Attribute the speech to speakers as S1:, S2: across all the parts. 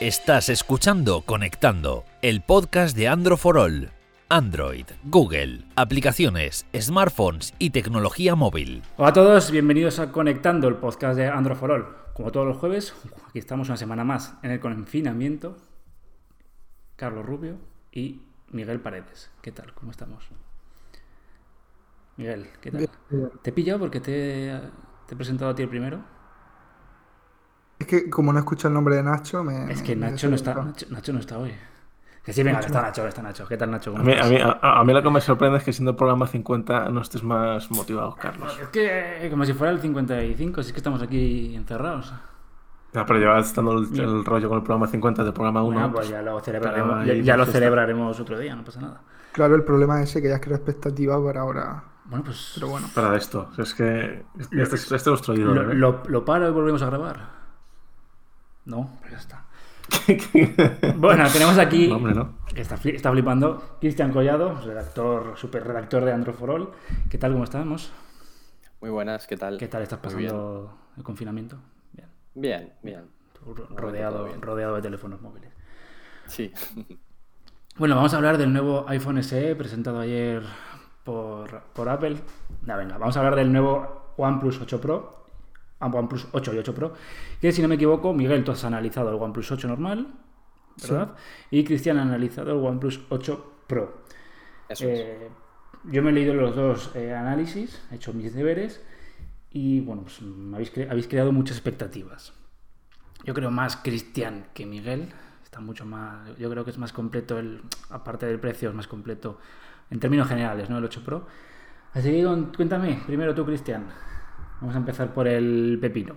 S1: Estás escuchando Conectando, el podcast de Android for All. Android, Google, aplicaciones, smartphones y tecnología móvil.
S2: Hola a todos, bienvenidos a Conectando, el podcast de Android for All. Como todos los jueves, aquí estamos una semana más en el confinamiento. Carlos Rubio y Miguel Paredes. ¿Qué tal? ¿Cómo estamos? Miguel, ¿qué tal? ¿Te he pillado porque te, te he presentado a ti el primero?
S3: Es que como no escucho el nombre de Nacho, me.
S2: Es que
S3: me
S2: Nacho no está. Nacho, Nacho no está hoy. Que sí, venga, que está Nacho, que está Nacho. ¿Qué tal, Nacho?
S4: A
S2: ¿Cómo
S4: mí, a, mí, a- a mí lo que me sorprende es que siendo el programa 50 no estés más motivado, Carlos.
S2: Es que eh, como si fuera el 55, si es que estamos aquí encerrados.
S4: Ya, pero llevas dando el, el rollo con el programa 50 del programa 1.
S2: Bueno, pues ya lo celebraremos, ya, lo celebraremos otro día, no pasa nada.
S3: Claro, el problema es ese que ya creo expectativa para ahora.
S2: Bueno, pues
S3: Pero bueno.
S4: Para esto. Es que este, es- este es nuestro ídolo.
S2: lo,
S4: ¿eh?
S2: lo, lo paro y volvemos a grabar. No, pues ya está. Bueno, tenemos aquí,
S4: No, hombre, no.
S2: que está, fli- está flipando, Cristian Collado, redactor, super redactor de Android for All. ¿Qué tal, cómo estamos?
S5: Muy buenas, ¿qué tal?
S2: ¿Qué tal estás pasando el confinamiento? Bien.
S5: Bien, bien.
S2: Rodeado,
S5: bien.
S2: rodeado de teléfonos móviles.
S5: Sí.
S2: Bueno, vamos a hablar del nuevo iPhone SE presentado ayer por, por Apple. No, venga, vamos a hablar del nuevo OnePlus 8 Pro. Ah, OnePlus 8 y 8 Pro. Que si no me equivoco, Miguel, tú has analizado el OnePlus 8 normal, ¿verdad? Y Cristian ha analizado el OnePlus 8 Pro.
S5: Eso es.
S2: Eh, yo me he leído los dos eh, análisis, he hecho mis deberes y bueno, pues habéis, cre- habéis creado muchas expectativas. Yo creo más Cristian que Miguel. Está mucho más. Yo creo que es más completo el. Aparte del precio, es más completo en términos generales, ¿no? El 8 Pro. Así que cuéntame, primero tú, Cristian. Vamos a empezar por el pepino.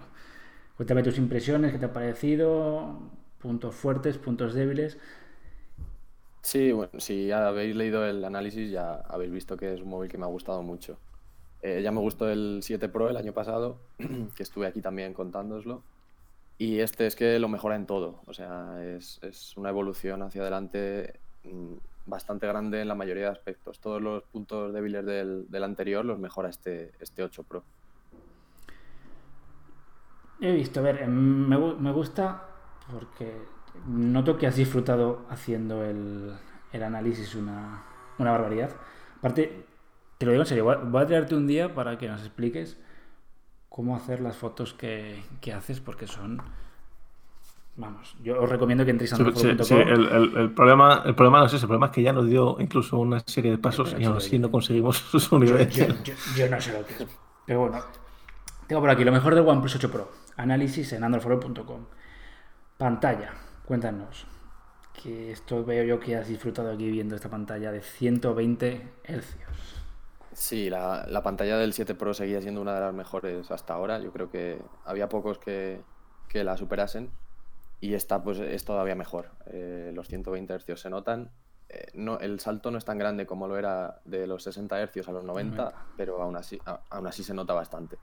S2: Cuéntame tus impresiones, qué te ha parecido, puntos fuertes, puntos débiles.
S5: Sí, bueno, si ya habéis leído el análisis ya habéis visto que es un móvil que me ha gustado mucho. Eh, ya me gustó el 7 Pro el año pasado, que estuve aquí también contándoslo. Y este es que lo mejora en todo. O sea, es, es una evolución hacia adelante mm, bastante grande en la mayoría de aspectos. Todos los puntos débiles del, del anterior los mejora este, este 8 Pro.
S2: He visto, a ver, em, me, me gusta porque noto que has disfrutado haciendo el, el análisis una, una barbaridad. Aparte, te lo digo en serio, voy a- voy a traerte un día para que nos expliques cómo hacer las fotos que, que haces porque son... Vamos, yo os recomiendo que entréis a
S4: Sí, sí, el, el- el problema, el problema no es ese, el problema es que ya nos dio incluso una serie de pasos y aún así no conseguimos su nivel.
S2: Yo, yo- yo no sé lo que es. Pero bueno, tengo por aquí lo mejor del OnePlus 8 Pro. Análisis en androidforo.com. Pantalla, cuéntanos. Que esto veo yo que has disfrutado aquí viendo esta pantalla de 120 hercios.
S5: Sí, la, la pantalla del 7 Pro seguía siendo una de las mejores hasta ahora. Yo creo que había pocos que, que la superasen. Y esta pues es todavía mejor. Eh, los 120 Hz se notan. Eh, no, el salto no es tan grande como lo era de los 60 Hz a los 90,
S2: 90.
S5: pero aún así, a- aún así se nota bastante.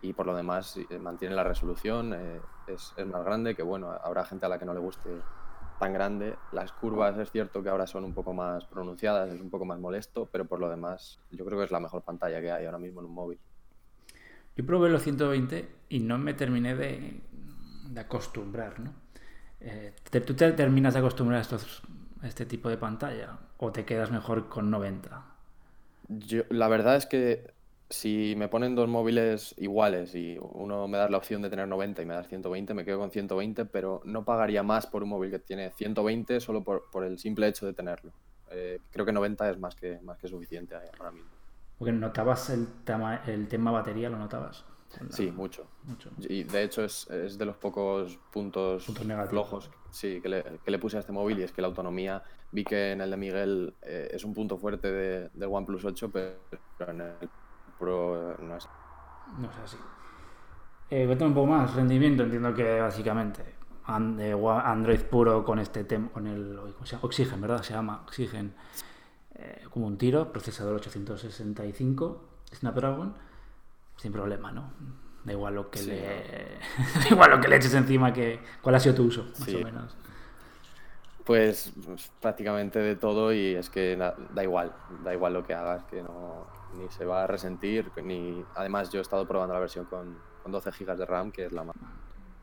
S5: Y por lo demás eh, mantiene la resolución, eh, es, es más grande, que bueno, habrá gente a la que no le guste tan grande. Las curvas es cierto que ahora son un poco más pronunciadas, es un poco más molesto, pero por lo demás yo creo que es la mejor pantalla que hay ahora mismo en un móvil.
S2: Yo probé los 120 y no me terminé de, de acostumbrar, ¿no? Eh, te- ¿Tú te terminas de acostumbrar a, estos, a este tipo de pantalla? ¿O te quedas mejor con 90?
S5: Yo, la verdad es que si me ponen dos móviles iguales y uno me da la opción de tener 90 y me das 120, me quedo con 120, pero no pagaría más por un móvil que tiene 120 solo por, por el simple hecho de tenerlo. Eh, creo que 90 es más que, más que suficiente ahora mismo.
S2: Porque notabas el, tama- el tema batería, ¿lo notabas?
S5: Sí, mucho.
S2: Mucho.
S5: Y de hecho es, es de los pocos puntos,
S2: Puntos negativos.
S5: flojos sí, que, le, que le puse a este móvil y es que la autonomía, vi que en el de Miguel eh, es un punto fuerte de, del OnePlus 8, pero en el Pro no es.
S2: No es así. Eh, cuéntame un poco más. Rendimiento, entiendo que básicamente eh, Android puro con este tema, con el. Oxygen, ¿verdad? Se llama Oxygen. eh, como un tiro, procesador 865, Snapdragon, sin problema, ¿no? Da igual lo que
S5: Sí,
S2: le. da igual lo que le eches encima que. ¿Cuál ha sido tu uso? Más
S5: Sí.
S2: o menos.
S5: Pues, pues, prácticamente de todo y es que da igual, da igual lo que hagas, que no ni se va a resentir, ni además yo he estado probando la versión con, con 12 GB de RAM, que es la más,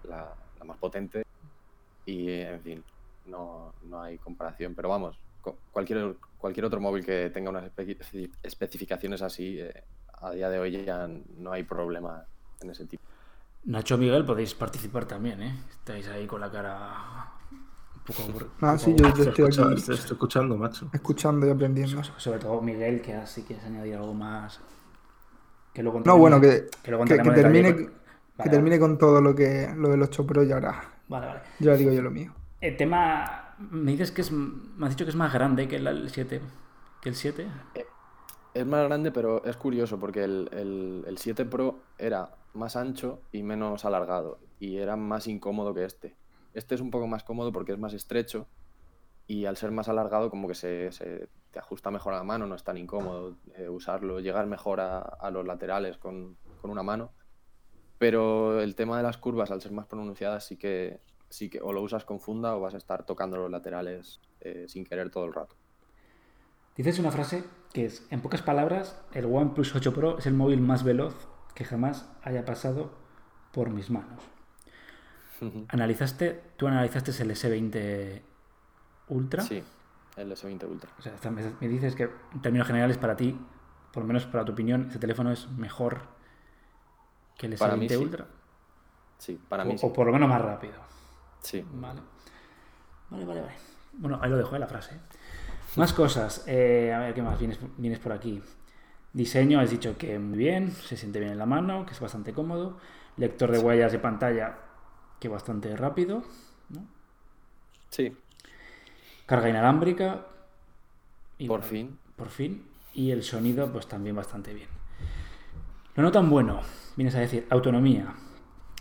S5: la, más potente, y, en fin, no, no hay comparación. Pero vamos, cualquier, cualquier otro móvil que tenga unas espe- especificaciones así, eh, a día de hoy ya no hay problema en ese tipo.
S2: Nacho Miguel, podéis participar también, ¿eh? Estáis ahí con la cara poco aburri-
S3: Ah, sí, yo, yo estoy
S4: Escucha-
S3: aquí
S4: estoy escuchando, macho.
S3: escuchando y aprendiendo.
S2: Sobre todo Miguel, que así quieres añadir algo más. Que luego
S3: No, bueno, que,
S2: luego
S3: que, que
S2: en
S3: termine,
S2: con-
S3: que
S2: Vale,
S3: termine con todo lo que lo del 8 Pro y ahora
S2: Vale, vale.
S3: ya digo yo lo mío.
S2: El tema. Me dices que es. Me has dicho que es más grande que el 7. Que el 7.
S5: Es más grande, pero es curioso porque el, el- el 7 Pro era más ancho y menos alargado y era más incómodo que este. Este es un poco más cómodo porque es más estrecho y al ser más alargado como que se, te ajusta mejor a la mano, no es tan incómodo eh, usarlo, llegar mejor a, a los laterales con, con una mano. Pero el tema de las curvas, al ser más pronunciadas, sí que, sí que o lo usas con funda o vas a estar tocando los laterales eh, sin querer todo el rato.
S2: Dices una frase que es: En pocas palabras, el OnePlus 8 Pro es el móvil más veloz que jamás haya pasado por mis manos. Analizaste, tú analizaste el S20 Ultra.
S5: Sí, el S20 Ultra.
S2: O sea, me dices que en términos generales para ti, por lo menos para tu opinión, este teléfono es mejor que el S20
S5: Para mí sí.
S2: Ultra.
S5: Sí, para
S2: o,
S5: mí sí.
S2: o por lo menos más rápido.
S5: Sí.
S2: Vale. Vale, vale, vale. Bueno, ahí lo dejo, eh, la frase. Más cosas. Eh, a ver, ¿qué más? Vienes, vienes por aquí. Diseño, has dicho que muy bien, se siente bien en la mano, que es bastante cómodo. Lector de huellas de pantalla, que bastante rápido. ¿no?
S5: Sí,
S2: Carga inalámbrica. y
S5: por
S2: bueno,
S5: fin.
S2: Por fin. Y el sonido, pues también bastante bien. Lo no tan bueno, vienes a decir, autonomía.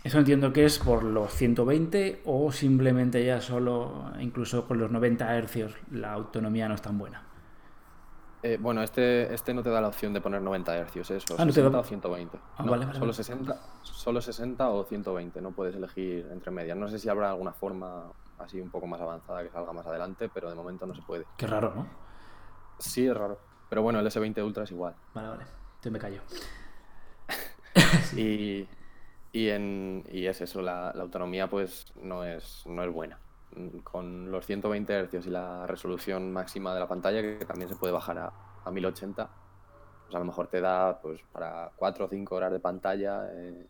S2: Eso entiendo que es por los 120 o simplemente ya solo, incluso con los 90 hercios, la autonomía no es tan buena.
S5: Eh, bueno, este, este no te da la opción de poner 90 Hz, eso,
S2: Ah, no te
S5: 60
S2: da-
S5: o 120.
S2: Ah,
S5: No,
S2: vale, vale,
S5: solo,
S2: vale.
S5: 60, solo 60 o 120, no puedes elegir entre medias. No sé si habrá alguna forma así un poco más avanzada que salga más adelante, pero de momento no se puede.
S2: Qué raro, ¿no?
S5: Sí, es raro. Pero bueno, el S20 Ultra es igual.
S2: Vale, vale. Entonces me callo.
S5: Y, y, en, y es eso, la, la autonomía pues no es, no es buena. Con los 120 Hz y la resolución máxima de la pantalla, que también se puede bajar a, a 1080, pues a lo mejor te da pues para 4 o 5 horas de pantalla eh,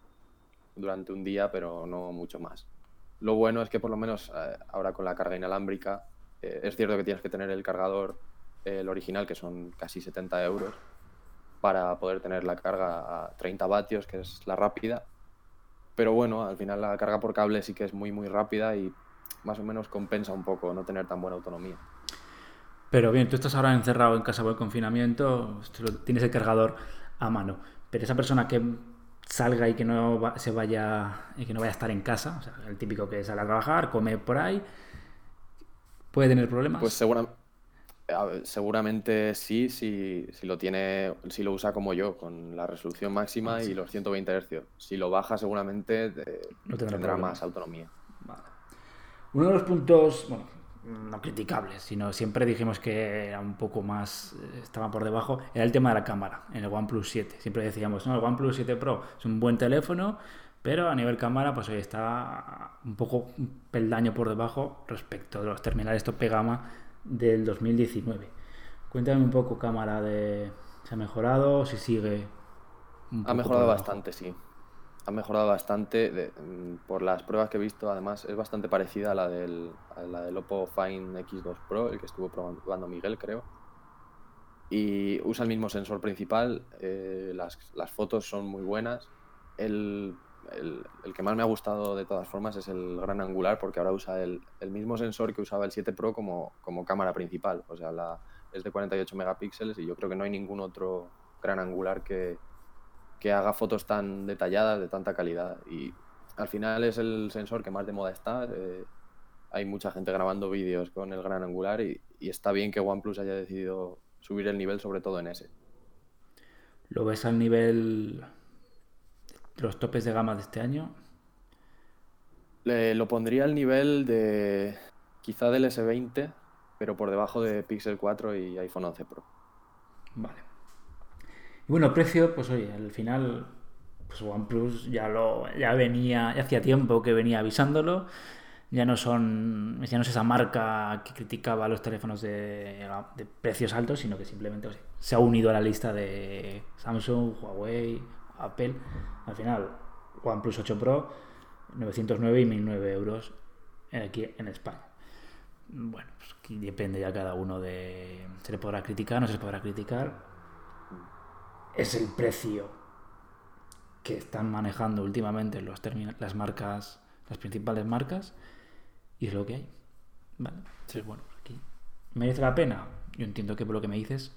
S5: durante un día, pero no mucho más. Lo bueno es que por lo menos eh, ahora con la carga inalámbrica, eh, es cierto que tienes que tener el cargador, el original, que son casi 70 euros, para poder tener la carga a 30 vatios, que es la rápida. Pero bueno, al final la carga por cable sí que es muy muy rápida y más o menos compensa un poco no tener tan buena autonomía.
S2: Pero bien, tú estás ahora encerrado en casa por el confinamiento, tienes el cargador a mano. Pero esa persona que salga y que no va- se vaya y que no vaya a estar en casa, o sea, el típico que sale a trabajar, come por ahí, puede tener problemas.
S5: Pues segura- a ver, seguramente sí, si, si lo tiene, si lo usa como yo, con la resolución máxima y los 120 Hz. Si lo baja, seguramente eh,
S2: No tendrá
S5: más autonomía.
S2: Uno de los puntos, bueno, no criticables, sino siempre dijimos que era un poco más, eh, estaba por debajo, era el tema de la cámara en el OnePlus 7. Siempre decíamos, no, el OnePlus 7 Pro es un buen teléfono, pero a nivel cámara, pues hoy está un poco un peldaño por debajo respecto de los terminales tope gama del 2019. Cuéntame un poco, cámara, de si ha mejorado, si sigue. un
S5: Ha mejorado bastante, sí. Ha mejorado bastante. de- mm, por las pruebas que he visto, además, es bastante parecida a la del, a la del Oppo Find X2 Pro, el que estuvo probando Miguel, creo. Y usa el mismo sensor principal. eh, las, las fotos son muy buenas. El, el- el que más me ha gustado de todas formas es el gran angular, porque ahora usa el, el mismo sensor que usaba el 7 Pro como, como cámara principal. O sea, la, es de 48 megapíxeles y yo creo que no hay ningún otro gran angular que, que haga fotos tan detalladas, de tanta calidad. Y al final es el sensor que más de moda está. eh, hay mucha gente grabando vídeos con el gran angular y, y está bien que OnePlus haya decidido subir el nivel, sobre todo en ese.
S2: ¿Lo ves al nivel de los topes de gama de este año?
S5: Le- lo pondría al nivel de quizá del S20, pero por debajo de Pixel 4 y iPhone 11 Pro.
S2: Vale. Bueno, precio, pues oye, al final, pues OnePlus ya lo ya venía, ya hacía tiempo que venía avisándolo. ya no son ya no es esa marca que criticaba los teléfonos de, precios altos, sino que simplemente se ha unido a la lista de Samsung, Huawei, Apple. Al final, OnePlus 8 Pro, 909 y 1009 euros aquí en España. Bueno, pues depende ya cada uno de... Se le podrá criticar, no se le podrá criticar. Es el precio que están manejando últimamente los las marcas, las principales marcas, y es lo que hay. Vale. Entonces, bueno, aquí. ¿Merece la pena? Yo entiendo que por lo que me dices,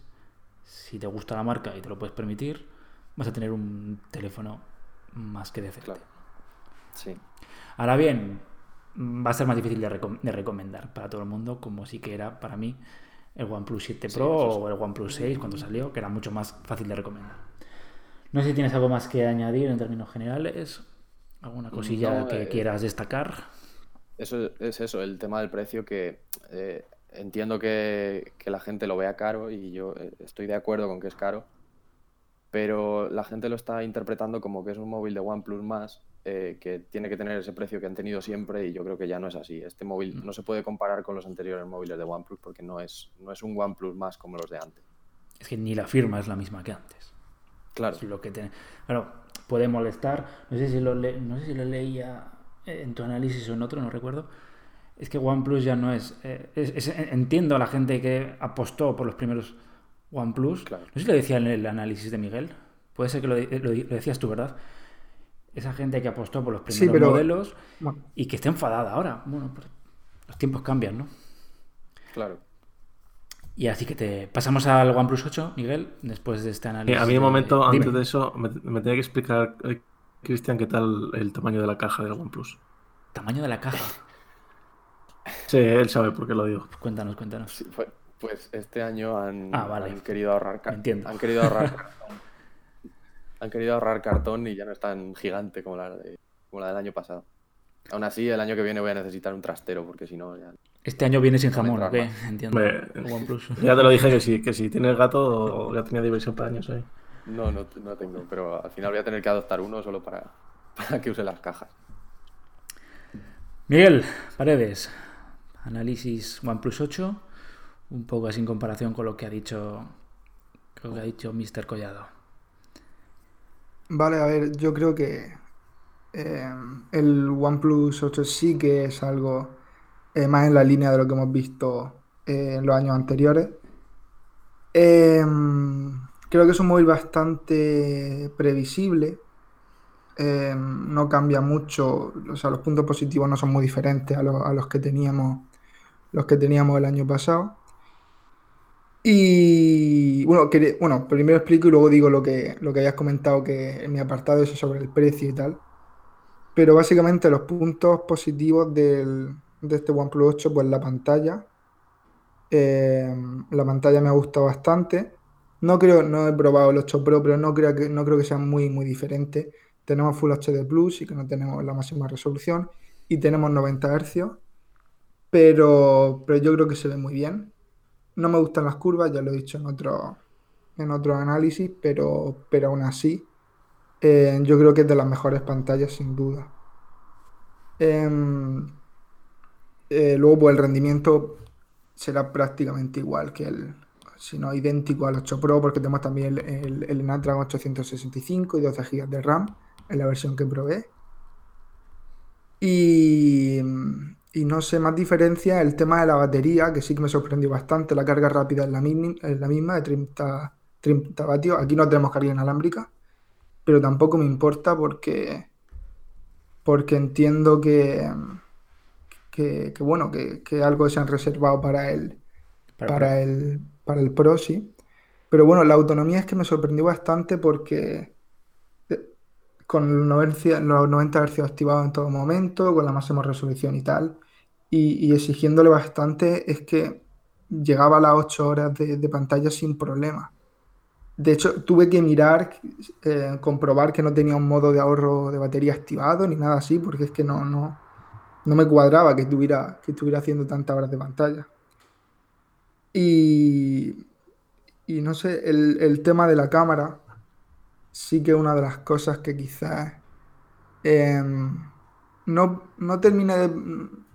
S2: si te gusta la marca y te lo puedes permitir, vas a tener un teléfono más que decente.
S5: Claro. Sí.
S2: Ahora bien, va a ser más difícil de, recom de, recomendar para todo el mundo, como sí que era para mí el OnePlus 7 Pro sí, o el OnePlus 6 cuando salió, que era mucho más fácil de recomendar. No sé si tienes algo más que añadir en términos generales, alguna cosilla no, que eh, quieras destacar.
S5: Eso es eso, el tema del precio que eh, entiendo que, que, la gente lo vea caro y yo eh, estoy de acuerdo con que es caro, pero la gente lo está interpretando como que es un móvil de OnePlus más eh, que tiene que tener ese precio que han tenido siempre y yo creo que ya no es así. Este móvil mm. no se puede comparar con los anteriores móviles de OnePlus porque no es, no es un OnePlus más como los de antes.
S2: Es que ni la firma es la misma que antes.
S5: Claro.
S2: Es lo que tiene. Claro, puede molestar. No sé si lo, le... no sé si lo leía en tu análisis o en otro, no recuerdo. Es que OnePlus ya no es, eh, es, es, Entiendo a la gente que apostó por los primeros OnePlus.
S5: Claro.
S2: No sé si lo decía en el análisis de Miguel. Puede ser que lo, lo, lo decías tú, ¿verdad? Esa gente que apostó por los primeros sí, pero, modelos bueno. y que está enfadada ahora. Bueno, pues los tiempos cambian, ¿no?
S5: Claro.
S2: Y así que te pasamos al OnePlus 8, Miguel, después de este análisis.
S4: Eh, a mí un momento, de... antes Dime. de eso, me, me, tenía que explicar, eh, Cristian, qué tal el tamaño de la caja del OnePlus.
S2: ¿Tamaño de la caja?
S4: sí, él sabe por qué lo digo.
S2: Cuéntanos, cuéntanos.
S5: Sí, pues, pues, este año han,
S2: ah, vale.
S5: han querido ahorrar.
S2: Entiendo.
S5: Han querido ahorrar han querido ahorrar cartón y ya no es tan gigante como la, de, como la del año pasado. Aún así, el año que viene voy a necesitar un trastero porque si no ya...
S2: Este año viene sin jamón, ¿ok? Entiendo.
S4: Me... Ya te lo dije que si, que si tienes gato ya tenía diversión para años ahí.
S5: No, no, no tengo, pero al final voy a tener que adoptar uno solo para, para que use las cajas.
S2: Miguel, Paredes, análisis OnePlus 8, un poco así en comparación con lo que ha dicho, con lo que ha dicho Mr. Collado.
S3: Vale, a ver, yo creo que eh, el OnePlus 8 sí que es algo eh, más en la línea de lo que hemos visto eh, en los años anteriores. Em, creo que es un móvil bastante previsible. Em, no cambia mucho, o sea, los puntos positivos no son muy diferentes a, a los que teníamos los que teníamos el año pasado. Y bueno, que, bueno, primero explico y luego digo lo que, lo que hayas comentado que en mi apartado es sobre el precio y tal. Pero básicamente los puntos positivos del, de este OnePlus 8, pues la pantalla. Eh, la pantalla me ha gustado bastante. No creo, no he probado el 8 Pro, pero no creo que, no creo que sea muy, muy diferente. Tenemos Full HD Plus y que no tenemos la máxima resolución. Y tenemos 90 Hz. Pero, pero yo creo que se ve muy bien. No me gustan las curvas, ya lo he dicho en otro, en otro análisis, pero, pero aún así eh, yo creo que es de las mejores pantallas sin duda. Eh, eh, luego pues el rendimiento será prácticamente igual que el, si no idéntico al 8 Pro, porque tenemos también el, el, el Snapdragon 865 y 12 GB de RAM en la versión que probé. Y, y no sé, más diferencia el tema de la batería, que sí que me sorprendió bastante. La carga rápida es la, misma, es la misma de 30, 30 vatios. Aquí no tenemos carga inalámbrica, pero tampoco me importa porque, porque entiendo que, que, que bueno, que, que, algo se han reservado para el, para, para el, para el Pro, sí. Pero bueno, la autonomía es que me sorprendió bastante porque con los 90 Hz activados en todo momento, con la máxima resolución y tal, y, exigiéndole bastante, es que llegaba a las 8 horas de, pantalla sin problema. De hecho, tuve que mirar, eh, comprobar que no tenía un modo de ahorro de batería activado ni nada así, porque es que no, no, no me cuadraba que estuviera, que estuviera haciendo tantas horas de pantalla. Y, y no sé, el, el tema de la cámara, sí que una de las cosas que quizás eh, no, no de...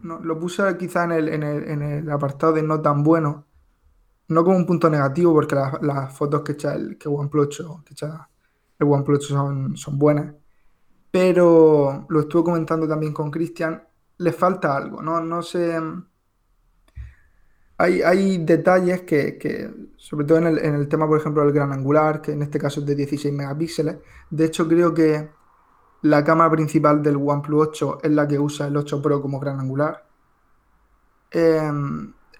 S3: no, lo puse quizá en el, en, el, apartado de no tan bueno. No como un punto negativo, porque las, las fotos que echa el que OnePlus 8, que echa el OnePlus 8 son, son buenas. Pero lo estuve comentando también con Cristian, le falta algo, ¿no? No sé. Hay, hay detalles que, que, sobre todo en el, en el tema, por ejemplo, del gran angular, que en este caso es de 16 megapíxeles. De hecho, creo que la cámara principal del OnePlus 8 es la que usa el 8 Pro como gran angular. Eh,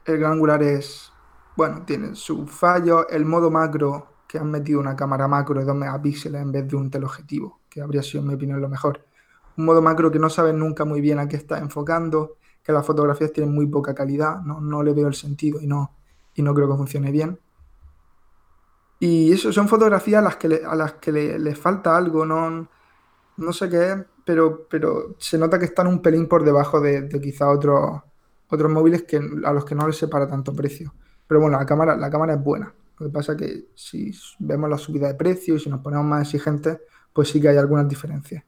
S3: el gran angular es, bueno, tiene sus fallos. El modo macro, que han metido una cámara macro de 2 megapíxeles en vez de un teleobjetivo, que habría sido, en mi opinión, lo mejor. Un modo macro que no sabes nunca muy bien a qué está enfocando, que las fotografías tienen muy poca calidad, no, no le veo el sentido y no, y no creo que funcione bien. Y eso son fotografías a las que le, a las que falta algo, no, no sé qué es, pero, pero se nota que están un pelín por debajo de, de quizá otros otros móviles que, a los que no les separa tanto precio. Pero bueno, la cámara, la cámara es buena. Lo que pasa es que si vemos la subida de precio y si nos ponemos más exigentes, pues sí que hay algunas diferencias.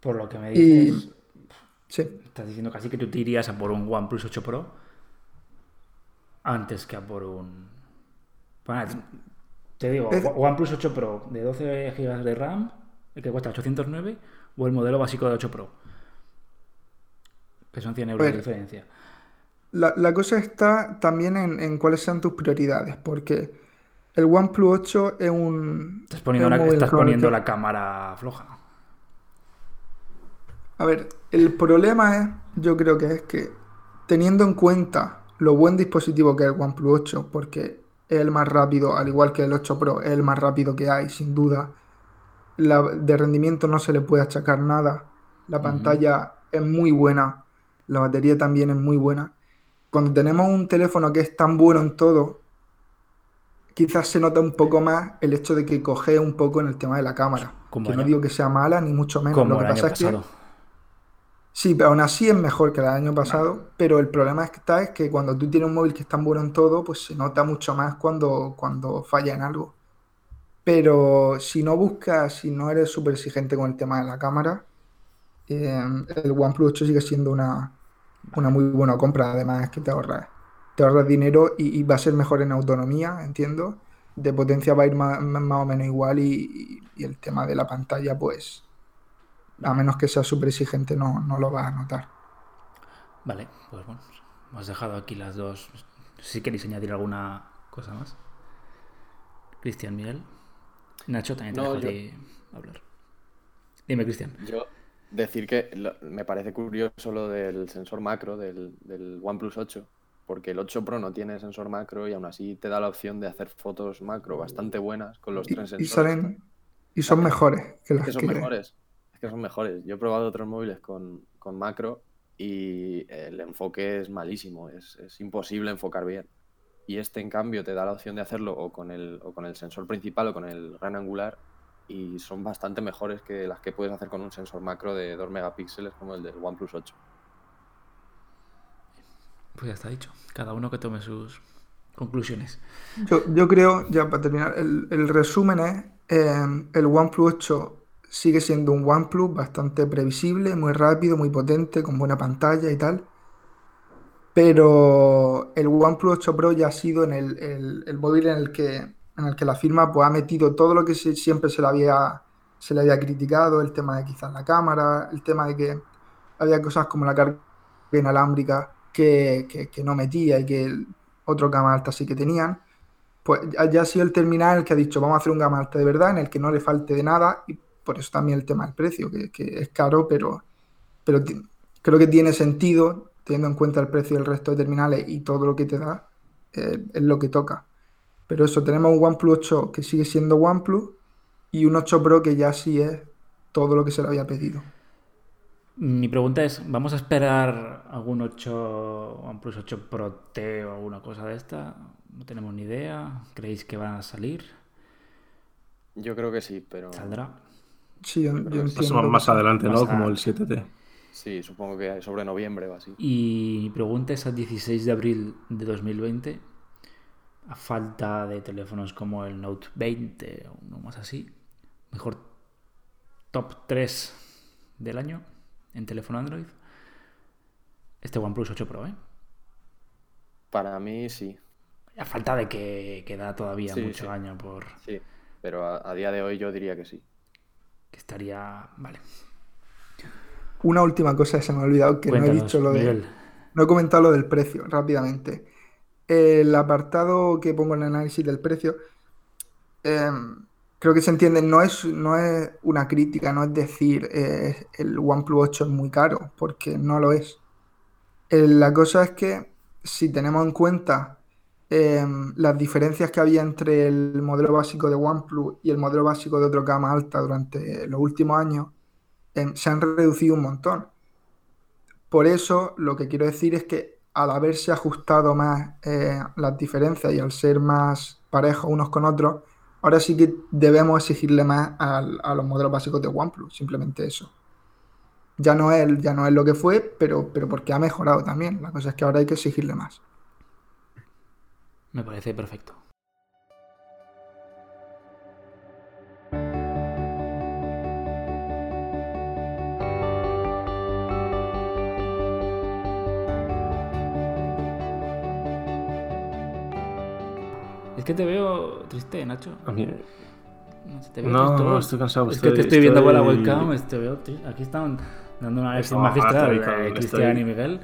S2: Por lo que me dices,
S3: Y sí,
S2: estás diciendo casi que tú te irías a por un OnePlus 8 Pro antes que a por un... Bueno, te digo,
S3: Es-
S2: OnePlus 8 Pro de 12 GB de RAM, el que cuesta 809, o el modelo básico de 8 Pro, que son 100 euros de
S3: Pues-
S2: diferencia.
S3: La, la cosa está también en, en cuáles sean tus prioridades, porque el OnePlus 8 es un,
S2: Estás poniendo,
S3: es un
S2: la, estás poniendo la cámara floja.
S3: A ver, el problema es, yo creo que es que teniendo en cuenta lo buen dispositivo que es el OnePlus 8, porque es el más rápido, al igual que el 8 Pro, es el más rápido que hay, sin duda. La, de rendimiento no se le puede achacar nada. La pantalla es muy buena, la batería también es muy buena. Cuando tenemos un teléfono que es tan bueno en todo, quizás se nota un poco más el hecho de que coge un poco en el tema de la cámara.
S2: Como
S3: que no digo que sea mala, ni mucho menos.
S2: Como
S3: Lo que
S2: el año
S3: pasa es que. Sí, pero aún así es mejor que el año pasado, pero el problema es que está es que cuando tú tienes un móvil que es tan bueno en todo, pues se nota mucho más cuando, cuando falla en algo. Pero si no buscas, si no eres súper exigente con el tema de la cámara, eh, el OnePlus 8 sigue siendo una, una muy buena compra. Además es que te ahorras, te ahorras dinero y, va a ser mejor en autonomía, entiendo. De potencia va a ir más, más o menos igual y, y el tema de la pantalla, pues, a menos que sea súper exigente, no, no lo vas a notar.
S2: Vale, pues bueno, hemos dejado aquí las dos. Si queréis añadir alguna cosa más. Cristian, Miguel. Nacho, también te
S5: No,
S2: dejo a
S5: yo-
S2: ti hablar. Dime, Cristian.
S5: Yo decir que lo- me parece curioso lo del sensor macro del, del OnePlus 8, porque el 8 Pro no tiene sensor macro y aún así te da la opción de hacer fotos macro bastante buenas con los
S3: Y,
S5: tres
S3: y
S5: sensores.
S3: salen y son mejores que
S5: Es
S3: las
S5: que son
S3: que
S5: mejores. Es que son mejores. Yo he probado otros móviles con, con macro y el enfoque es malísimo. Es, es imposible enfocar bien. Y este, en cambio, te da la opción de hacerlo o con el, o con el sensor principal o con el gran angular y son bastante mejores que las que puedes hacer con un sensor macro de 2 megapíxeles como el del OnePlus 8.
S2: Pues ya está dicho. Cada uno que tome sus conclusiones.
S3: Yo, yo creo, ya para terminar, el, el resumen es, eh, el OnePlus 8 sigue siendo un OnePlus bastante previsible, muy rápido, muy potente, con buena pantalla y tal. Pero el OnePlus 8 Pro ya ha sido en el, el- el móvil en el que, en el que la firma pues, ha metido todo lo que se- siempre se le había, se le había criticado, el tema de quizás la cámara, el tema de que había cosas como la carga inalámbrica que, que- que no metía y que el otro gama alta sí que tenían. Pues ya ha sido el terminal el que ha dicho vamos a hacer un gama alta de verdad en el que no le falte de nada y por eso también el tema del precio, que, que es caro, pero, pero creo que tiene sentido teniendo en cuenta el precio del resto de terminales y todo lo que te da, eh, es lo que toca. Pero eso, tenemos un OnePlus 8 que sigue siendo OnePlus y un 8 Pro que ya sí es todo lo que se le había pedido.
S2: Mi pregunta es, ¿vamos a esperar algún 8, OnePlus 8 Pro T o alguna cosa de esta? No tenemos ni idea. ¿Creéis que van a salir?
S5: Yo creo que sí, pero
S2: ¿Saldrá?
S3: Sí, yo, yo entiendo.
S4: Más, adelante,
S2: Más
S4: ¿no? Como
S2: a-
S4: el 7T.
S5: Sí, supongo que sobre noviembre o así.
S2: Y mi pregunta es a 16 de abril de 2020, a falta de teléfonos como el Note 20 o uno más así, mejor top 3 del año, en teléfono Android. Este OnePlus 8 Pro, ¿eh?
S5: Para mí sí.
S2: A falta de que queda todavía
S5: Sí,
S2: mucho
S5: sí.
S2: año por
S5: Sí. Pero a, a día de hoy yo diría que sí.
S2: que estaría. Vale.
S3: Una última cosa que se me ha olvidado, que no he dicho lo de...
S2: Miguel.
S3: No he comentado lo del precio, rápidamente. El apartado que pongo en el análisis del precio, eh, creo que se entiende, no es, no es una crítica, no es decir eh, el OnePlus 8 es muy caro, porque no lo es. Eh, la cosa es que si tenemos en cuenta eh, las diferencias que había entre el modelo básico de OnePlus y el modelo básico de otro gama alta durante los últimos años, se han reducido un montón. Por eso, lo que quiero decir es que al haberse ajustado más eh, las diferencias y al ser más parejos unos con otros, ahora sí que debemos exigirle más al- a los modelos básicos de OnePlus, simplemente eso. Ya no es, ya no es lo que fue, pero, pero porque ha mejorado también. La cosa es que ahora hay que exigirle más.
S2: Me parece perfecto. Que te veo triste, Nacho.
S4: A mí-
S2: No, te veo
S4: No, estoy cansado.
S2: Es que te estoy viendo por la
S4: estoy-
S2: webcam, te veo Aquí están dando una lección magistral
S4: estoy
S2: eh,
S4: estoy-
S2: Cristian y Miguel.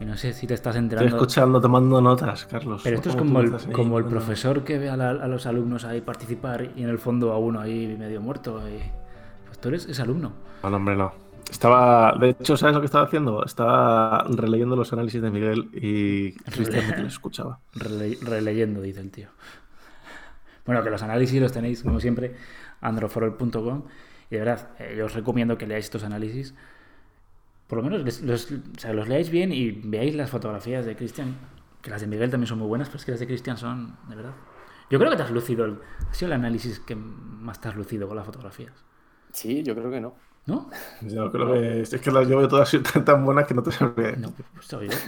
S2: Y no sé si te estás
S4: Estoy
S2: enterando.
S4: escuchando, tomando notas, Carlos.
S2: Pero esto es
S4: ¿Cómo
S2: como el,
S4: ahí?
S2: como el profesor que ve a, la- a los alumnos ahí participar y en el fondo a uno ahí medio muerto. y- Pues tú eres ese alumno.
S4: No, no, hombre, no. Estaba, de hecho, ¿sabes lo que estaba haciendo? Estaba releyendo los análisis de Miguel y Cristian no te los escuchaba.
S2: Rele- releyendo, dice el tío. Bueno, que los análisis los tenéis, como siempre, androforol.com. Y de verdad, eh, yo os recomiendo que leáis estos análisis. Por lo menos les- los, o sea, los leáis bien y veáis las fotografías de Cristian. Que las de Miguel también son muy buenas, pero es que las de Cristian son, de verdad. Yo creo que te has lucido. el- ha sido el análisis que más te has lucido con las fotografías.
S5: Sí, yo creo que no.
S2: ¿No?
S4: Yo creo que es que las yo veo todas tan, tan buenas que no te sabría.
S2: No, pues oye,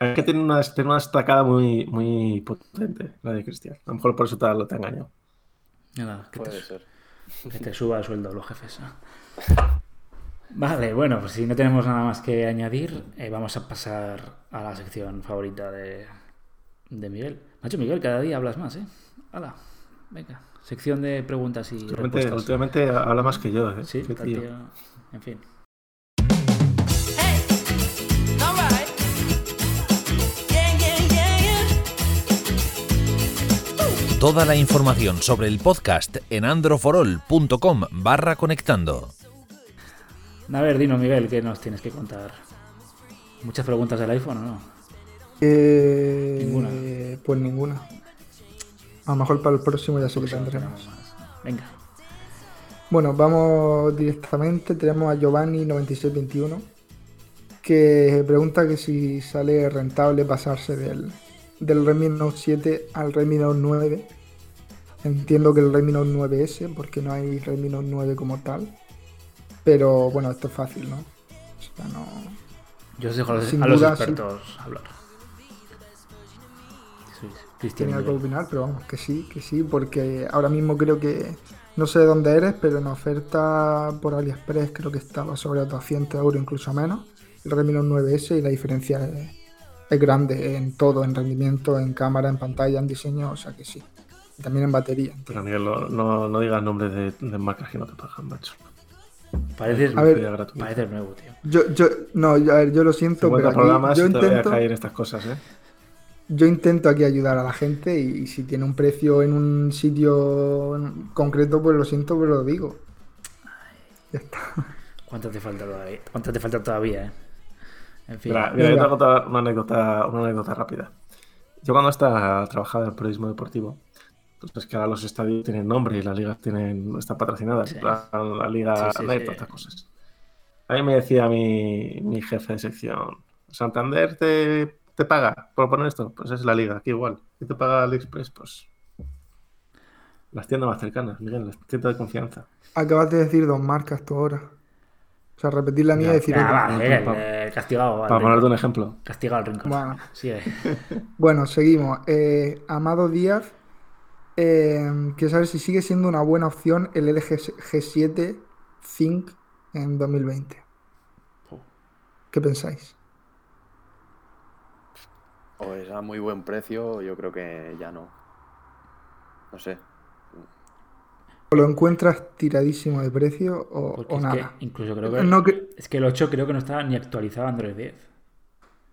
S4: Es que tiene una, tiene una estacada muy, muy potente, la de Cristian. A lo mejor por eso te, lo te ha engañado.
S2: nada, que te,
S5: Puede ser.
S2: que te suba el sueldo los jefes. ¿no? Vale, bueno, pues si no tenemos nada más que añadir, eh, vamos a pasar a la sección favorita de, de Miguel. Macho, Miguel, cada día hablas más, ¿eh? Hala, venga. Sección de preguntas y
S4: Últimamente,
S2: respuestas.
S4: últimamente habla más que yo, ¿eh?
S2: Sí,
S4: tío.
S2: En fin.
S1: Toda la información sobre el podcast en androforol.com barra conectando.
S2: A ver, dino, Miguel, ¿qué nos tienes que contar? ¿Muchas preguntas del iPhone o no?
S3: Eh,
S2: Ninguna.
S3: Pues ninguna. A lo mejor para el próximo ya sé que tendremos.
S2: Venga.
S3: Bueno, vamos directamente. Tenemos a Giovanni9621 que pregunta que si sale rentable pasarse del, del Redmi Note 7 al Redmi Note 9. Entiendo que el Redmi Note 9S, porque no hay Redmi Note 9 como tal. Pero bueno, esto es fácil, ¿no? O sea, no.
S2: Yo os dejo a los,
S3: Sin
S2: a los
S3: duda, sí.
S2: expertos hablar.
S3: Tenía
S2: y
S3: que opinar, pero vamos, que sí, que sí, porque ahora mismo creo que, no sé de dónde eres, pero en oferta por AliExpress creo que estaba sobre 200 euros, incluso menos, el Redmi Note 9S y la diferencia es, es grande en todo, en rendimiento, en cámara, en pantalla, en diseño, o sea que sí. Y también en batería.
S4: Pero Miguel, no, no, no digas nombres de, de marcas que no te pagan, macho.
S2: Pareces,
S3: A ver,
S2: pareces nuevo, tío.
S3: Yo, yo, no, yo, a ver, yo lo siento,
S4: 50
S3: pero aquí
S4: programas
S3: yo
S4: y te voy a
S3: intento,
S4: caer en estas cosas, ¿eh?
S3: Yo intento aquí ayudar a la gente y, si tiene un precio en un sitio concreto, pues lo siento, pero lo digo. Ya está.
S2: ¿Cuánto te falta todavía? ¿Cuánto te falta todavía, eh? En fin.
S4: Mira, yo te una anécdota, una anécdota rápida. Yo cuando estaba trabajaba en el periodismo deportivo, entonces que ahora los estadios tienen nombre y las ligas tienen, están patrocinadas,
S2: Sí.
S4: la liga
S2: Sí, sí.
S4: todas estas cosas. A mí me decía mi, mi jefe de sección, Santander te, te paga por poner esto, pues es la liga, aquí igual. ¿Qué te paga AliExpress? Pues las tiendas más cercanas, Miguel, las tiendas de confianza.
S3: Acabas de decir dos marcas tú ahora. O sea, repetir la mía y decir
S2: va, Miguel,
S4: pa-
S2: eh, castigado.
S4: Para ponerte un ejemplo.
S2: Castigado al rincón.
S3: Bueno.
S2: Sí, eh.
S3: Bueno, seguimos. Eh, Amado Díaz, eh, quiere saber si sigue siendo una buena opción el LG G7 Think en 2020.
S2: Uf.
S3: ¿Qué pensáis?
S5: O es a muy buen precio, yo creo que ya no. No sé.
S3: ¿O lo encuentras tiradísimo de precio o,
S2: Porque
S3: o
S2: es
S3: nada?
S2: que incluso creo que,
S3: No, cre-
S2: es que el 8 creo que no está ni actualizado a Android 10,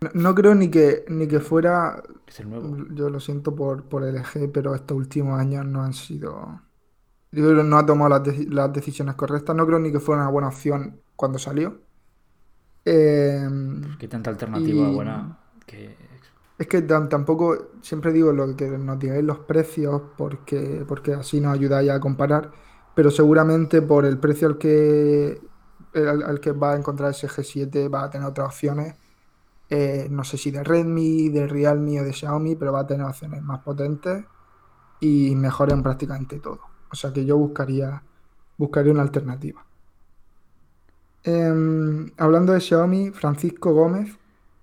S3: no- no creo ni que, ni que fuera
S2: es el nuevo.
S3: Yo lo siento por, por LG, pero estos últimos años no han sido. Yo creo que no ha tomado las, las decisiones correctas. No creo ni que fuera una buena opción cuando salió. Eh,
S2: Que tanta alternativa
S3: y-
S2: buena que
S3: es que tam- tampoco, siempre digo lo que nos digáis los precios, porque, porque así nos ayudáis a comparar, pero seguramente por el precio al que, al, al que va a encontrar ese G7 va a tener otras opciones. Eh, no sé si de Redmi, de Realme o de Xiaomi, pero va a tener opciones más potentes y mejores en prácticamente todo. O sea que yo buscaría, buscaría una alternativa. Em, hablando de Xiaomi, Francisco Gómez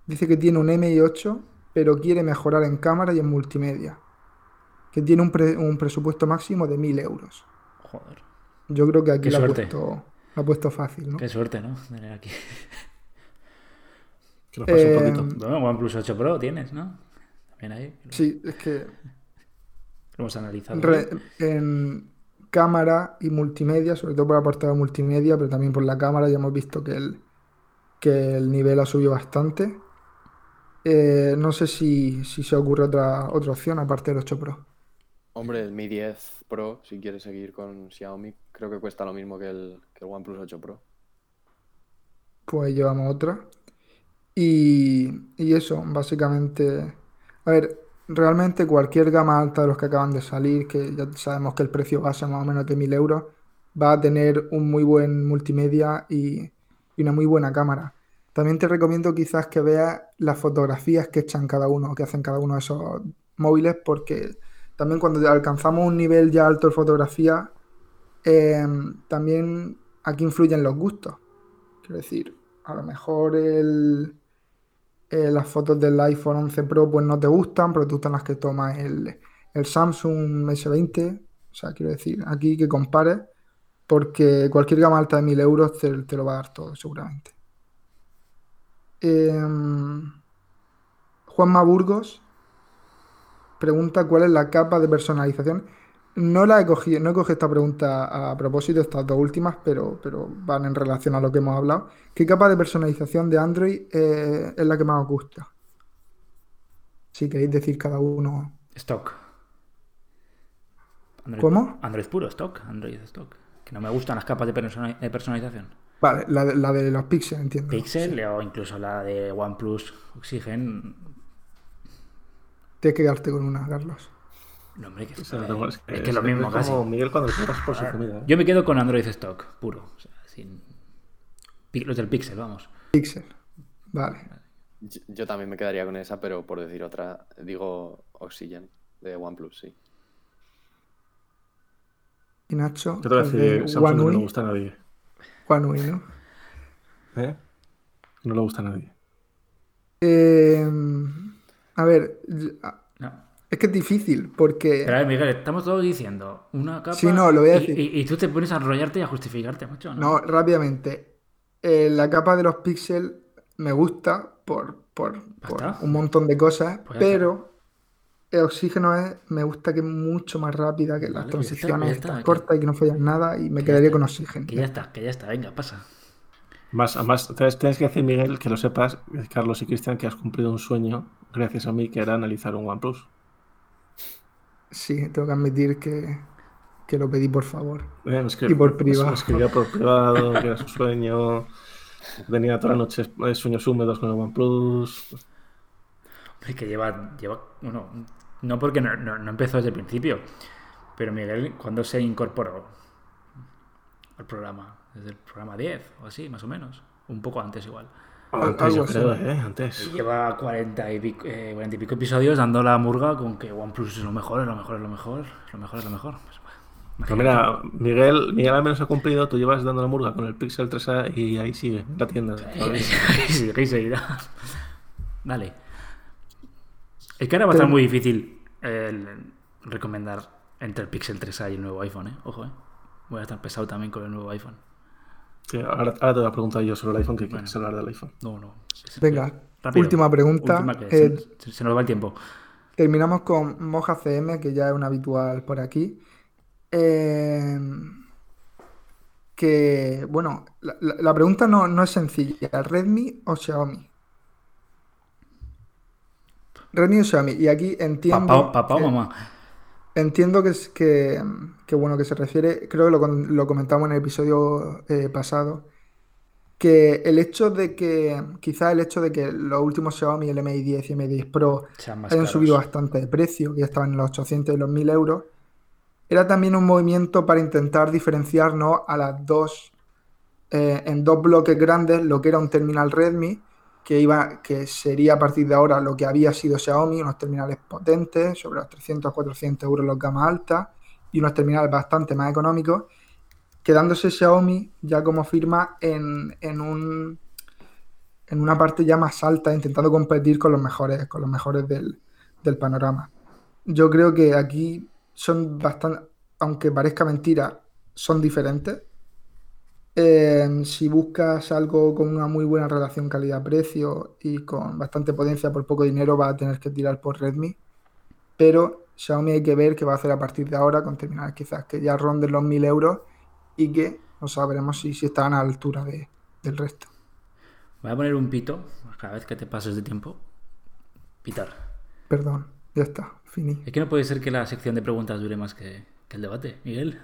S3: dice que tiene un MI8, pero quiere mejorar en cámara y en multimedia. Que tiene un, pre- un presupuesto máximo de 1000 euros.
S2: joder,
S3: Yo creo que aquí lo ha puesto, lo ha puesto fácil, ¿no?
S2: qué suerte, ¿no? Tener aquí.
S4: Que nos pase
S3: Eh,
S4: un poquito.
S2: Bueno, OnePlus 8 Pro tienes, ¿no? También ahí. Lo,
S3: Sí, es que
S2: lo hemos analizado.
S3: re- en cámara y multimedia, sobre todo por el apartado multimedia, pero también por la cámara, ya hemos visto que el, que el nivel ha subido bastante. Eh, no sé si, si se ocurre otra, otra opción aparte del 8 Pro.
S5: Hombre, el Mi 10 Pro, si quieres seguir con Xiaomi, creo que cuesta lo mismo que el, que el OnePlus 8 Pro.
S3: Pues llevamos otra. Y, y eso, básicamente. A ver, realmente cualquier gama alta de los que acaban de salir, que ya sabemos que el precio base más o menos de 1000 euros, va a tener un muy buen multimedia y, y una muy buena cámara. También te recomiendo quizás que veas las fotografías que echan cada uno, que hacen cada uno de esos móviles, porque también cuando alcanzamos un nivel ya alto de fotografía, eh, también aquí influyen los gustos. Quiero decir, a lo mejor eh, las fotos del iPhone 11 Pro pues no te gustan, pero te gustan las que toma el, Samsung S20. O sea, quiero decir, aquí que compares, porque cualquier gama alta de 1000 euros te lo va a dar todo, seguramente. Em, Juanma Burgos pregunta cuál es la capa de personalización. No la he cogido, no he cogido esta pregunta a propósito, estas dos últimas, pero, pero van en relación a lo que hemos hablado. ¿Qué capa de personalización de Android eh, es la que más os gusta? Si queréis decir cada uno.
S2: Stock. Android-
S3: ¿Cómo?
S2: Android puro, stock. Android stock. Que no me gustan las capas de personalización.
S3: Vale, la de, la de los píxeles, entiendo.
S2: Pixel o incluso la de OnePlus Oxygen.
S3: Tienes que quedarte con una, Carlos.
S2: No, hombre, que,
S4: O sea, no,
S2: es que es lo mismo casi.
S4: como Miguel cuando por su comida. ¿eh?
S2: Yo me quedo con Android stock, puro. O sea, sin... pi- Los del Pixel, vamos.
S3: Pixel. Vale.
S5: Yo, yo también me quedaría con esa, pero por decir otra, digo Oxygen de OnePlus, sí.
S3: Y Nacho.
S4: Yo te voy a decir
S3: de
S4: Samsung que no
S3: UI.
S4: gusta a nadie.
S3: One UI, ¿no?
S4: ¿Eh? No le gusta a nadie.
S3: Eh, a ver,
S2: No.
S3: es que es difícil porque.
S2: Pero a ver, Miguel, estamos todos diciendo una capa.
S3: Sí, no, lo voy a decir.
S2: Y, y tú te pones a enrollarte y a justificarte, macho.
S3: No, rápidamente. Eh, la capa de los píxeles me gusta por, por, por un montón de cosas,
S2: Pues
S3: pero el oxígeno es, me gusta que es mucho más rápida, que las
S2: Vale, ya está,
S3: transiciones
S2: ya está,
S3: están
S2: que-
S3: cortas y que no fallan nada, y me
S2: que
S3: quedaría
S2: está,
S3: con oxígeno.
S2: Que ya está, que ya está. Venga, pasa.
S4: Más, además, tienes, tienes que decir, Miguel, que lo sepas, Carlos y Cristian, que has cumplido un sueño, gracias a mí, que era analizar un OnePlus.
S3: Sí, tengo que admitir que, que lo pedí por favor.
S4: Eh, me escri-
S3: Y por privado.
S4: Escribía por privado, que era su sueño. Tenía todas las noches eh, sueños húmedos con el OnePlus.
S2: Hombre, que lleva, lleva. Bueno, no porque no, no- no empezó desde el principio. Pero Miguel, cuando se incorporó al programa? Desde el programa 10 o así, más o menos. Un poco antes igual.
S4: Antes, yo creo, ¿eh? Antes.
S2: Lleva 40 y, pico, eh, 40 y pico episodios dando la murga con que OnePlus es lo mejor, es lo mejor, es lo mejor, lo mejor es lo mejor. Pues, bueno,
S4: Pero mira, Miguel, Miguel al menos ha cumplido, tú llevas dando la murga con el Pixel 3A y ahí sigue, en la tienda.
S2: Sí, que seguirá. Vale. Es que ahora va a estar muy difícil el recomendar entre el Pixel 3A y el nuevo iPhone, ¿eh? Ojo, ¿eh? Voy a estar pesado también con el nuevo iPhone.
S4: Sí, ahora, ahora te voy a preguntar yo sobre el iPhone, que
S2: Bueno.
S4: quieres hablar del iPhone.
S2: No, no.
S3: Venga,
S2: rápido.
S3: última pregunta.
S2: Última que
S3: Eh,
S2: se, se nos va el tiempo.
S3: Terminamos con Moja CM, que ya es un habitual por aquí. Eh, que, bueno, la, la- la pregunta no, no es sencilla. ¿Redmi o Xiaomi? Redmi o Xiaomi. Y aquí entiendo.
S2: Papá, papá o
S3: que-
S2: mamá.
S3: Entiendo que, es- que, que, bueno, que se refiere, creo que lo, lo comentamos en el episodio eh, pasado, que el hecho de que, quizá el hecho de que los últimos Xiaomi, el Mi 10 y Mi 10 Pro, hayan
S2: caros.
S3: subido bastante de precio, que ya estaban en los 800 y los 1000 euros, era también un movimiento para intentar diferenciarnos a las dos, eh, en dos bloques grandes, lo que era un terminal Redmi, que, iba, que sería a partir de ahora lo que había sido Xiaomi, unos terminales potentes, sobre los 300 400 euros los gamas altas, y unos terminales bastante más económicos, quedándose Xiaomi ya como firma en, en un en una parte ya más alta, intentando competir con los mejores, con los mejores del, del panorama. Yo creo que aquí son bastante, aunque parezca mentira, son diferentes. Eh, si buscas algo con una muy buena relación calidad-precio y con bastante potencia por poco dinero, vas a tener que tirar por Redmi. Pero Xiaomi hay que ver qué va a hacer a partir de ahora con terminales quizás que ya ronden los 1000 euros y que no sabremos si, si están a la altura de- del resto.
S2: Voy a poner un pito cada vez que te pases de tiempo. Pitar.
S3: Perdón, ya está, finí.
S2: Es que no puede ser que la sección de preguntas dure más que, que el debate, Miguel.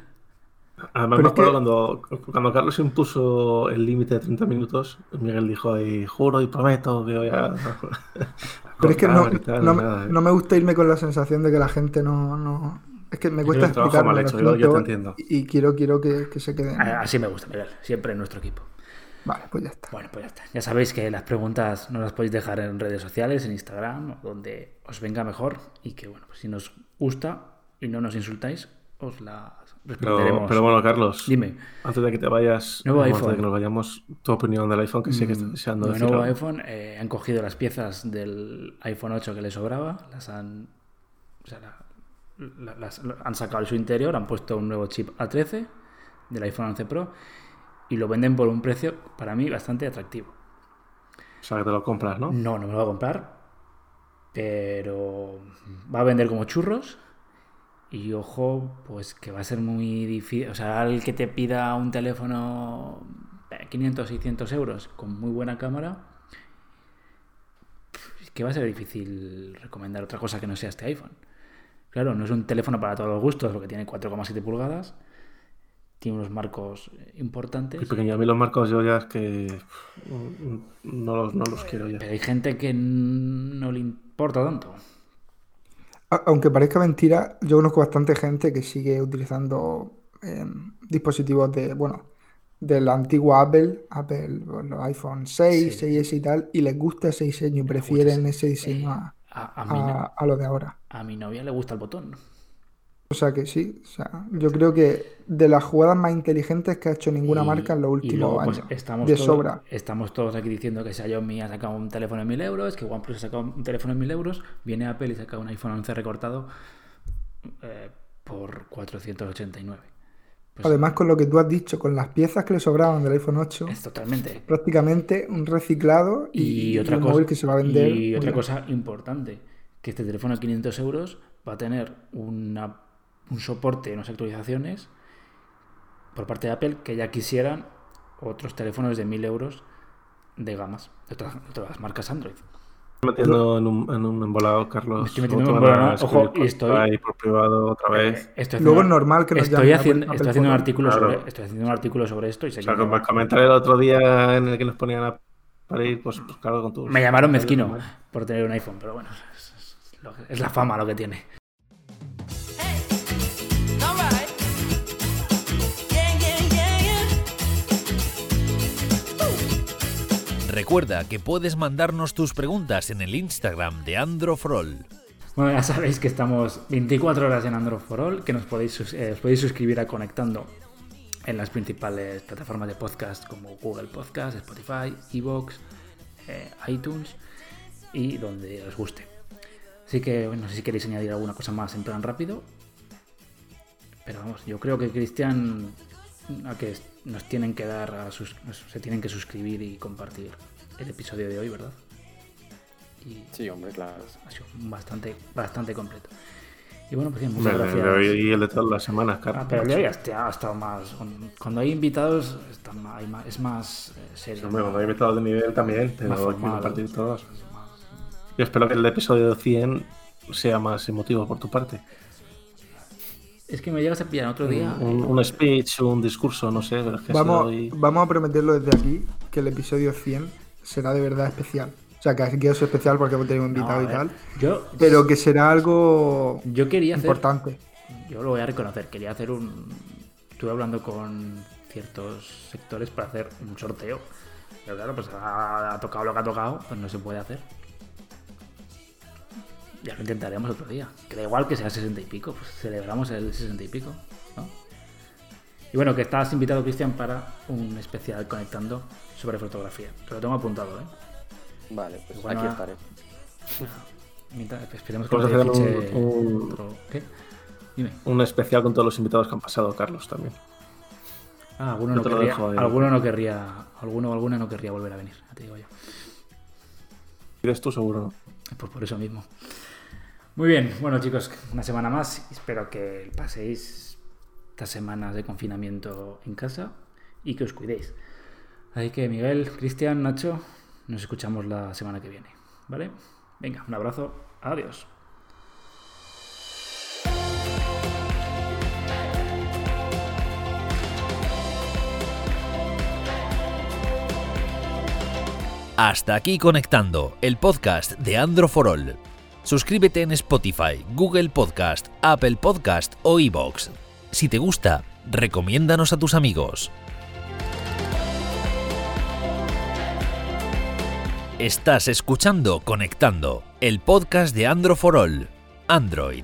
S4: Además,
S3: Pero
S4: me
S3: es que-
S4: acuerdo cuando, cuando Carlos impuso el límite de 30 minutos, Miguel dijo ahí, juro y prometo que voy a...
S3: Pero es que no,
S4: tal,
S3: no, no me gusta irme con la sensación de que la gente no... no- Es que me
S4: Es
S3: cuesta
S4: un trabajo
S3: explicarlo,
S4: mal
S3: lo
S4: hecho, yo- yo te
S3: siento,
S4: entiendo.
S3: Y, y quiero, quiero que, que se queden.
S2: Así me gusta, Miguel. Siempre en nuestro equipo.
S3: Vale, pues ya está.
S2: Bueno, pues ya está. Ya sabéis que las preguntas no las podéis dejar en redes sociales, en Instagram, donde os venga mejor. Y que, bueno, pues si nos gusta y no nos insultáis, os las
S4: Pero, pero bueno, Carlos,
S2: Dime.
S4: antes de que te vayas,
S2: Nuevo
S4: antes
S2: iPhone.
S4: de que nos vayamos, tu opinión del iPhone, que sé que estás deseando
S2: El nuevo iPhone eh, han cogido las piezas del iPhone 8 que le sobraba, las han, o sea, la- la- las han sacado de su interior, han puesto un nuevo chip A13 del iPhone 11 Pro y lo venden por un precio para mí bastante atractivo.
S4: O sea, que te lo compras, ¿no?
S2: No, no me lo voy a comprar, pero va a vender como churros. Y ojo, pues que va a ser muy difícil. O sea, al que te pida un teléfono eh, 500, 600 euros con muy buena cámara, es que va a ser difícil recomendar otra cosa que no sea este iPhone. Claro, no es un teléfono para todos los gustos, porque tiene 4,7 pulgadas, tiene unos marcos eh, importantes.
S4: Y pequeño, a mí los marcos yo ya es que no los, no los quiero ya.
S2: Pero hay gente que no le importa tanto.
S3: A- Aunque parezca mentira, yo conozco bastante gente que sigue utilizando eh, dispositivos de, bueno, del antiguo Apple, Apple, los iPhone 6,
S2: Sí.
S3: 6S y tal, y les gusta ese diseño y prefieren ese diseño a,
S2: A, a mi, no-
S3: a, a lo de ahora.
S2: a mi novia le gusta el botón.
S3: O sea que sí, o sea, yo creo que de las jugadas más inteligentes que ha hecho ninguna
S2: Y-
S3: marca en los últimos
S2: luego, pues,
S3: años.
S2: estamos
S3: de
S2: todo-
S3: sobra.
S2: Estamos todos aquí diciendo que Xiaomi ha sacado un teléfono en 1000 euros, que OnePlus ha sacado un teléfono en 1000 euros, viene Apple y saca un iPhone 11 recortado eh, por 489. Pues
S3: Además, con lo que tú has dicho, con las piezas que le sobraban del iPhone 8,
S2: es totalmente.
S3: prácticamente un reciclado y,
S2: Y otra
S3: un
S2: cosa,
S3: móvil que se va a vender.
S2: y otra
S3: bien.
S2: cosa importante, que este teléfono a 500 euros va a tener una, un soporte, unas actualizaciones por parte de Apple que ya quisieran otros teléfonos de 1000 euros de gamas, de otras, de otras marcas Android.
S4: Estoy metiendo en un, en un embolado, Carlos.
S2: Me estoy metiendo en un embolado, ojo, y
S4: por
S2: estoy-
S4: ahí por privado otra vez.
S2: Eh, estoy
S3: Luego es normal que nos
S2: estoy haciendo,
S3: Apple
S2: estoy haciendo un artículo
S4: Claro.
S2: sobre estoy haciendo un artículo sobre esto y sé
S4: O
S2: que
S4: sea,
S2: no-
S4: como el comentario el otro día en el que nos ponían a parir, pues, pues claro, con tus...
S2: me llamaron mezquino por tener un iPhone, pero bueno, es la fama lo que tiene.
S1: Recuerda que puedes mandarnos tus preguntas en el Instagram de Androfrol.
S2: Bueno, ya sabéis que estamos 24 horas en Android for All, que nos podéis, eh, os podéis suscribir a Conectando en las principales plataformas de podcast como Google Podcast, Spotify, Evox, eh, iTunes y donde os guste. Así que, bueno, no sé si queréis añadir alguna cosa más en plan rápido. Pero vamos, yo creo que Cristian, a que nos tienen que dar, a sus- se tienen que suscribir y compartir el episodio de hoy, ¿verdad? Y
S5: Sí, hombre, claro.
S2: ha sido bastante, bastante completo. Y bueno, pues bien, muchas gracias.
S4: hoy y el de todas las semanas, Carlos.
S2: Ah, pero el ha esta- ha estado más. Cuando hay invitados, está ma- es más eh, serio.
S4: Hombre, cuando hay invitados de nivel también,
S2: Más
S4: que
S2: formal.
S4: compartir todos. Yo espero que el episodio 100 sea más emotivo por tu parte.
S2: Es que me llegas a pillar otro día.
S4: Un, un speech, un discurso, no sé, pero es que
S3: Vamos,
S4: hoy-
S3: vamos a prometerlo desde aquí, que el episodio 100 será de verdad especial. O sea, que aquí es especial porque hemos tenido un invitado y
S2: ver,
S3: tal.
S2: Yo,
S3: Pero que será algo
S2: yo quería hacer.
S3: importante.
S2: Yo lo voy a reconocer. Quería hacer un. Estuve hablando con ciertos sectores para hacer un sorteo. Pero claro, pues ha, ha tocado lo que ha tocado, pues no se puede hacer. Ya lo intentaremos otro día. Que da igual que sea 60 y pico, pues celebramos el 60 y pico, ¿no? Y bueno, que estás invitado, Cristian, para un especial conectando sobre fotografía. Te lo tengo apuntado, ¿eh?
S5: Vale, pues
S2: Igual
S5: aquí estaré.
S2: Mientras- Esperemos que
S4: Vamos a hacer un-
S2: otro- ¿Qué? Dime.
S4: un especial con todos los invitados que han pasado, Carlos, también.
S2: Ah, alguno no, querría, alguno no querría, alguno o alguna no querría volver a venir, te digo yo.
S4: ¿Eres tú seguro?
S2: Pues por eso mismo. Muy bien, bueno chicos, una semana más. Espero que paséis estas semanas de confinamiento en casa y que os cuidéis. Así que Miguel, Cristian, Nacho, nos escuchamos la semana que viene. ¿Vale? Venga, un abrazo. Adiós.
S1: Hasta aquí conectando el podcast de Andro for All. Suscríbete en Spotify, Google Podcast, Apple Podcast o iBox. Si te gusta, recomiéndanos a tus amigos. Estás escuchando Conectando, el podcast de Andro for All. Android,